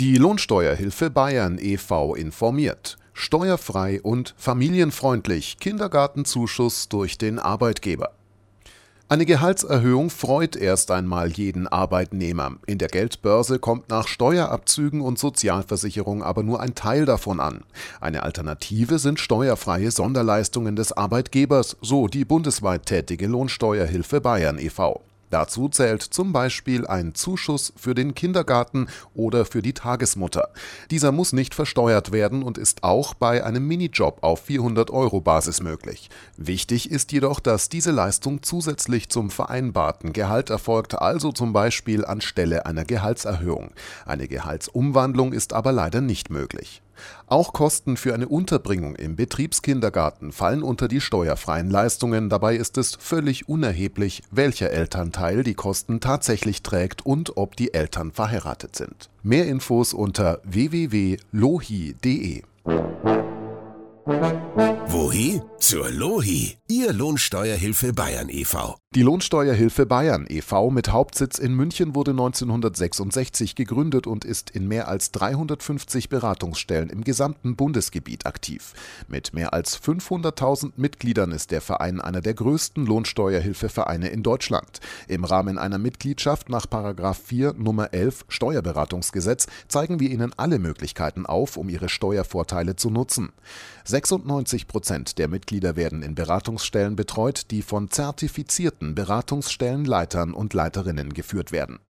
Die Lohnsteuerhilfe Bayern e.V. informiert. Steuerfrei und familienfreundlich Kindergartenzuschuss durch den Arbeitgeber. Eine Gehaltserhöhung freut erst einmal jeden Arbeitnehmer. In der Geldbörse kommt nach Steuerabzügen und Sozialversicherung aber nur ein Teil davon an. Eine Alternative sind steuerfreie Sonderleistungen des Arbeitgebers, so die bundesweit tätige Lohnsteuerhilfe Bayern e.V. Dazu zählt zum Beispiel ein Zuschuss für den Kindergarten oder für die Tagesmutter. Dieser muss nicht versteuert werden und ist auch bei einem Minijob auf 400 Euro Basis möglich. Wichtig ist jedoch, dass diese Leistung zusätzlich zum vereinbarten Gehalt erfolgt, also zum Beispiel anstelle einer Gehaltserhöhung. Eine Gehaltsumwandlung ist aber leider nicht möglich. Auch Kosten für eine Unterbringung im Betriebskindergarten fallen unter die steuerfreien Leistungen. Dabei ist es völlig unerheblich, welcher Elternteil die Kosten tatsächlich trägt und ob die Eltern verheiratet sind. Mehr Infos unter www.lohi.de. Wohi? Zur Lohi, Ihr Lohnsteuerhilfe Bayern e.V. Die Lohnsteuerhilfe Bayern e.V. mit Hauptsitz in München wurde 1966 gegründet und ist in mehr als 350 Beratungsstellen im gesamten Bundesgebiet aktiv. Mit mehr als 500.000 Mitgliedern ist der Verein einer der größten Lohnsteuerhilfevereine in Deutschland. Im Rahmen einer Mitgliedschaft nach 4 Nummer 11 Steuerberatungsgesetz zeigen wir Ihnen alle Möglichkeiten auf, um Ihre Steuervorteile zu nutzen. 96 Prozent der Mitglieder werden in Beratungsstellen betreut, die von zertifizierten Beratungsstellenleitern und Leiterinnen geführt werden